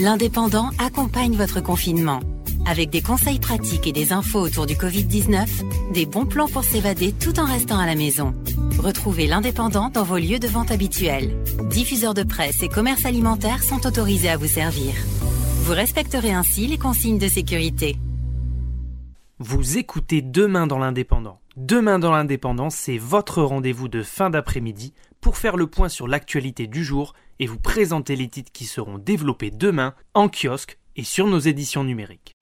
L'Indépendant accompagne votre confinement. Avec des conseils pratiques et des infos autour du Covid-19, des bons plans pour s'évader tout en restant à la maison. Retrouvez l'Indépendant dans vos lieux de vente habituels. Diffuseurs de presse et commerces alimentaires sont autorisés à vous servir. Vous respecterez ainsi les consignes de sécurité. Vous écoutez Demain dans l'Indépendant. Demain dans l'Indépendant, c'est votre rendez-vous de fin d'après-midi pour faire le point sur l'actualité du jour et vous présenter les titres qui seront développés demain en kiosque et sur nos éditions numériques.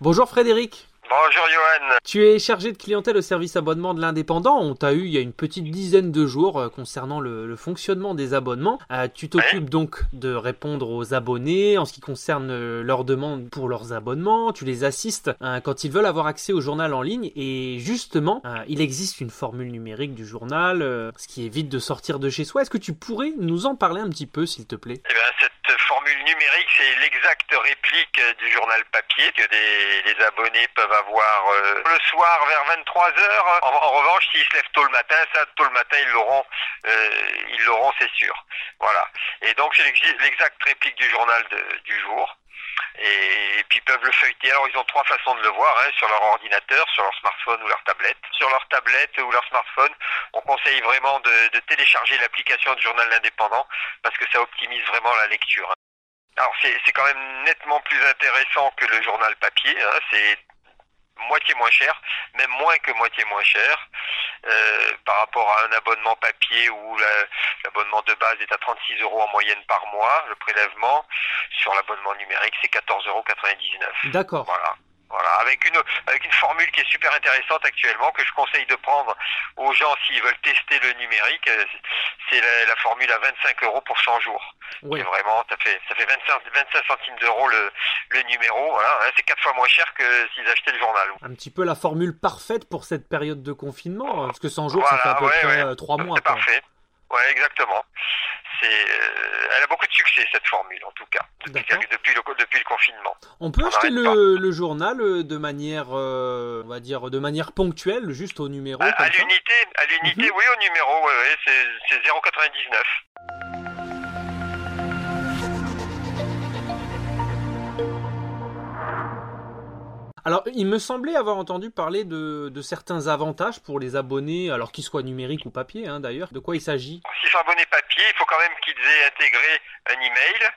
Bonjour Frédéric. Bonjour Johan. Tu es chargé de clientèle au service abonnement de l'indépendant. On t'a eu il y a une petite dizaine de jours euh, concernant le, fonctionnement des abonnements. Euh, tu t'occupes donc de répondre aux abonnés en ce qui concerne euh, leurs demandes pour leurs abonnements. Tu les assistes quand ils veulent avoir accès au journal en ligne. Et justement, il existe une formule numérique du journal, ce qui évite de sortir de chez soi. Est-ce que tu pourrais nous en parler un petit peu, s'il te plaît? Eh bien, formule numérique, c'est l'exacte réplique du journal papier que des, abonnés peuvent avoir le soir vers 23h. En, revanche, s'ils se lèvent tôt le matin, ça, tôt le matin, ils l'auront, euh, ils l'auront, c'est sûr. Voilà. Et donc, c'est l'exacte réplique du journal du jour. Et, puis ils peuvent le feuilleter. Alors ils ont trois façons de le voir, hein, sur leur ordinateur, sur leur smartphone ou leur tablette. Sur leur tablette ou leur smartphone, on conseille vraiment de, télécharger l'application du journal indépendant parce que ça optimise vraiment la lecture. Hein. Alors c'est quand même nettement plus intéressant que le journal papier. Hein. C'est moitié moins cher, même moins que moitié moins cher, euh, par rapport à un abonnement papier où l'abonnement de base est à 36 euros en moyenne par mois, le prélèvement. Sur l'abonnement numérique, c'est 14,99 euros. D'accord. Voilà. Voilà, avec une avec une formule qui est super intéressante actuellement que je conseille de prendre aux gens s'ils veulent tester le numérique, euh, c'est la, formule à 25 euros pour 100 jours. Oui. vraiment, ça fait ça fait 25 25 centimes d'euros le le numéro. Voilà, hein, c'est quatre fois moins cher que s'ils achetaient le journal. Un petit peu la formule parfaite pour cette période de confinement, hein, parce que 100 jours, ça fait à peu près 3 euh, mois. C'est parfait. Ouais, exactement. C'est, euh, elle a beaucoup de succès cette formule en tout cas depuis, depuis, le, depuis le confinement. On peut acheter le, le, journal euh, de manière, euh, on va dire, de manière ponctuelle, juste au numéro. À, à l'unité, à l'unité, mhm. oui, au numéro, ouais, ouais, c'est 0,99. Alors, il me semblait avoir entendu parler de, certains avantages pour les abonnés, alors qu'ils soient numériques ou papier, hein, d'ailleurs. De quoi il s'agit? S'ils sont abonnés papier, il faut quand même qu'ils aient intégré un email.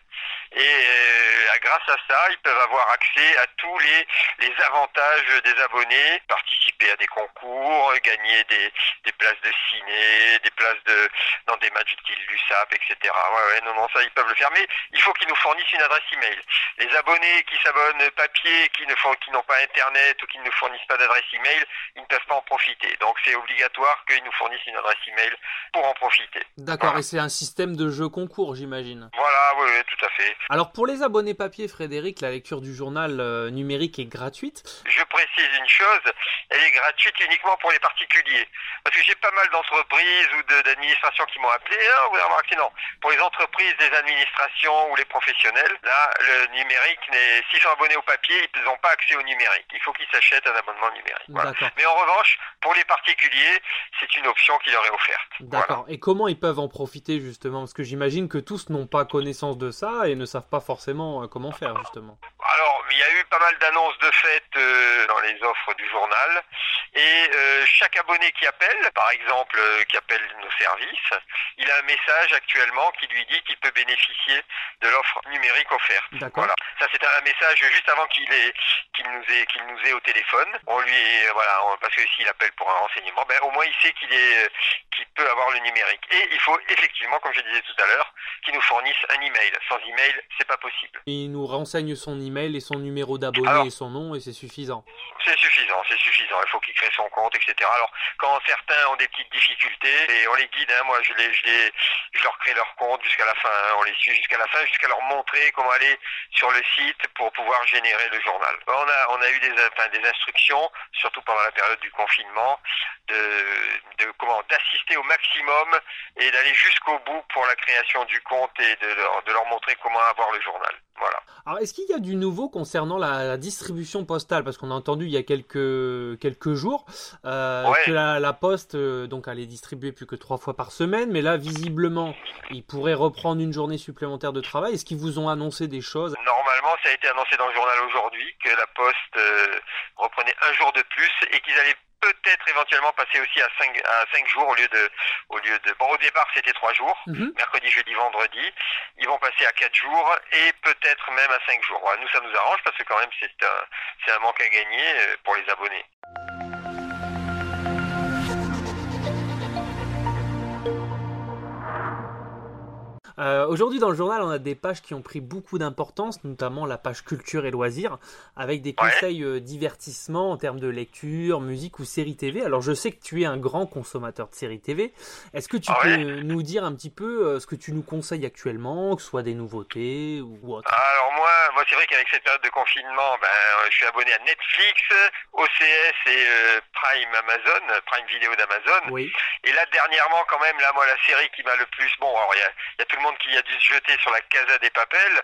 Et euh, grâce à ça, ils peuvent avoir accès à tous les, les avantages des abonnés, participer à des concours, gagner des, des places de ciné, des places de dans des matchs du l'USAP, etc. Ouais, ouais, non, non, ça ils peuvent le faire, mais il faut qu'ils nous fournissent une adresse email. Les abonnés qui s'abonnent papier, qui ne font, qui n'ont pas internet ou qui ne nous fournissent pas d'adresse email, ils ne peuvent pas en profiter. Donc c'est obligatoire qu'ils nous fournissent une adresse email pour en profiter. D'accord, et c'est un système de jeu concours, j'imagine. Voilà, oui, oui, tout à fait. Alors pour les abonnés papier, Frédéric, la lecture du journal euh, numérique est gratuite. Je précise une chose, elle est gratuite uniquement pour les particuliers. Parce que j'ai pas mal d'entreprises ou d'administrations qui m'ont appelé, hein, vous accès, non. Pour les entreprises, les administrations ou les professionnels, là, le numérique, s'ils sont abonnés au papier, ils n'ont pas accès au numérique. Il faut qu'ils s'achètent un abonnement numérique. Mais en revanche, pour les particuliers, c'est une option qui leur est offerte. D'accord. Et comment ils peuvent en profiter justement? Parce que j'imagine que tous n'ont pas connaissance de ça et ne savent pas forcément euh, comment faire justement. Alors, il y a eu pas mal d'annonces de fait euh, dans les offres du journal. Et euh, chaque abonné qui appelle, par exemple, qui appelle nos services, il a un message actuellement qui lui dit qu'il peut bénéficier de l'offre numérique offerte. Voilà. Ça, c'est un message juste avant qu'il qu'il nous ait, qu'il nous ait au téléphone. On lui, voilà, parce que s'il appelle pour un renseignement, ben, au moins il sait qu'il est, qu'il peut avoir le numérique. Et il faut effectivement, comme je disais tout à l'heure, nous fournisse un email. Sans email, c'est pas possible. Il nous renseigne son email et son numéro d'abonné et son nom et c'est suffisant. C'est suffisant, c'est suffisant. Il faut qu'il crée son compte, etc. Alors, quand certains ont des petites difficultés, et on les guide, hein, moi je, les, je, les, je leur crée leur compte jusqu'à la fin, hein. on les suit jusqu'à la fin, jusqu'à leur montrer comment aller sur le site pour pouvoir générer le journal. On a, on a eu des, enfin, des instructions, surtout pendant la période du confinement, de, de comment d'assister au maximum et d'aller jusqu'au bout pour la création du compte compte et de leur, de leur montrer comment avoir le journal. Voilà. Alors, est-ce qu'il y a du nouveau concernant la, distribution postale? Parce qu'on a entendu il y a quelques, quelques jours euh, que la, la Poste euh, donc allait distribuer plus que trois fois par semaine, mais là, visiblement, ils pourraient reprendre une journée supplémentaire de travail. Est-ce qu'ils vous ont annoncé des choses? Normalement, ça a été annoncé dans le journal aujourd'hui que la Poste euh, reprenait un jour de plus et qu'ils allaient peut-être éventuellement passer aussi à 5, à 5 jours au lieu de au lieu de bon au départ c'était 3 jours. Mhm. mercredi jeudi vendredi. Ils vont passer à 4 jours et peut-être même à 5 jours. Nous ça nous arrange parce que quand même c'est un c'est un manque à gagner euh, pour les abonnés Euh, aujourd'hui, dans le journal, on a des pages qui ont pris beaucoup d'importance, notamment la page culture et loisirs, avec des conseils euh, divertissement en termes de lecture, musique ou séries TV. Alors, je sais que tu es un grand consommateur de séries TV. Est-ce que tu peux nous dire un petit peu euh, ce que tu nous conseilles actuellement, que ce soit des nouveautés ou autre? Alors moi, moi c'est vrai qu'avec cette période de confinement, ben, je suis abonné à Netflix, OCS et Prime Amazon, Prime Vidéo d'Amazon. Oui. Et là, dernièrement, quand même, là, moi, la série qui m'a le plus... Bon, alors, il y a, y a tout le monde qui a dû se jeter sur la Casa des Papels.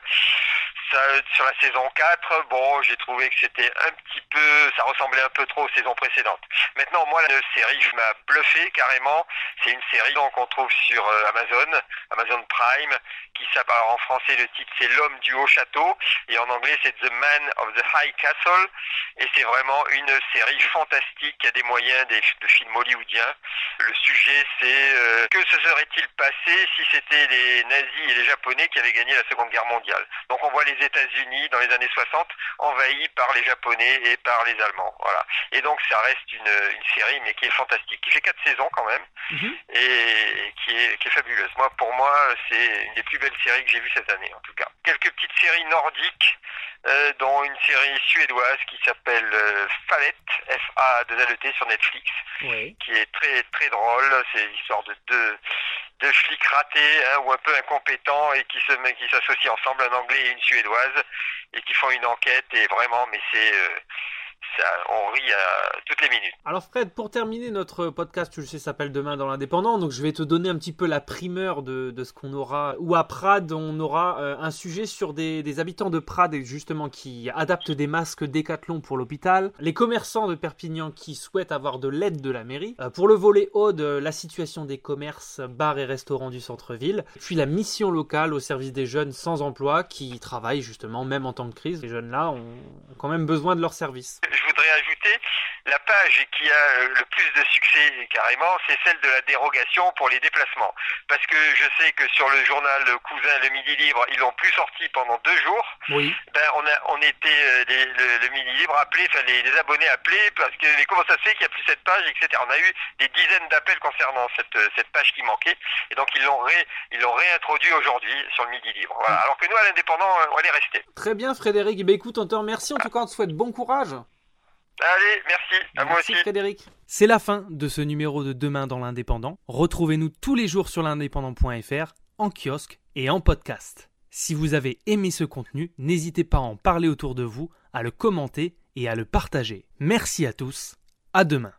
Sur la saison 4, bon, j'ai trouvé que c'était un petit peu, ça ressemblait un peu trop aux saisons précédentes. Maintenant, moi, la série m'a bluffé carrément. C'est une série qu'on trouve sur euh, Amazon, Amazon Prime, qui s'appelle en français le titre c'est L'homme du haut château et en anglais c'est The Man of the High Castle et c'est vraiment une série fantastique qui a des moyens des, de films hollywoodiens. Le sujet c'est euh, que se serait-il passé si c'était les nazis et les japonais qui avaient gagné la Seconde Guerre mondiale. Donc on voit les États-Unis dans les années 60 envahis par les Japonais et par les Allemands. Voilà. Et donc ça reste une, une série mais qui est fantastique, qui fait quatre saisons quand même mhm. et qui est, qui est fabuleuse. Moi pour moi c'est une des plus belles séries que j'ai vues cette année en tout cas. Quelques petites séries nordiques euh, dont une série suédoise qui s'appelle euh, Fallet, F-A-2-L-E-T sur Netflix, qui est très très drôle. C'est l'histoire de deux deux flics ratés hein, ou un peu incompétents et qui se qui s'associent ensemble, un anglais et une suédoise, et qui font une enquête et vraiment, mais c'est euh, on rit à toutes les minutes. Alors Fred, pour terminer notre podcast, tu le sais, s'appelle Demain dans l'indépendant, donc je vais te donner un petit peu la primeur de, ce qu'on aura. Ou à Prades, on aura euh, un sujet sur des, habitants de Prades, justement, qui adaptent des masques Décathlon pour l'hôpital. Les commerçants de Perpignan qui souhaitent avoir de l'aide de la mairie. Euh, pour le volet Aude, la situation des commerces, bars et restaurants du centre-ville. Puis la mission locale au service des jeunes sans emploi qui travaillent justement, même en temps de crise. Les jeunes-là ont quand même besoin de leurs services je voudrais ajouter la page qui a euh, le plus de succès carrément, c'est celle de la dérogation pour les déplacements. Parce que je sais que sur le journal Cousin le Midi Libre, ils l'ont plus sorti pendant deux jours. Oui. Ben on a on était euh, le, Midi Libre appelé, enfin les, abonnés appelés parce que mais comment ça se fait qu'il n'y a plus cette page, etc. On a eu des dizaines d'appels concernant cette euh, cette page qui manquait et donc ils l'ont ré, ils l'ont réintroduit aujourd'hui sur le Midi Libre. Voilà. Alors que nous à l'indépendant, on est resté. Très bien Frédéric, eh ben, écoute, on te remercie. En tout cas, on te souhaite bon courage. Allez, merci. À moi aussi. Frédéric. C'est la fin de ce numéro de Demain dans l'Indépendant. Retrouvez-nous tous les jours sur l'indépendant.fr, en kiosque et en podcast. Si vous avez aimé ce contenu, n'hésitez pas à en parler autour de vous, à le commenter et à le partager. Merci à tous. À demain.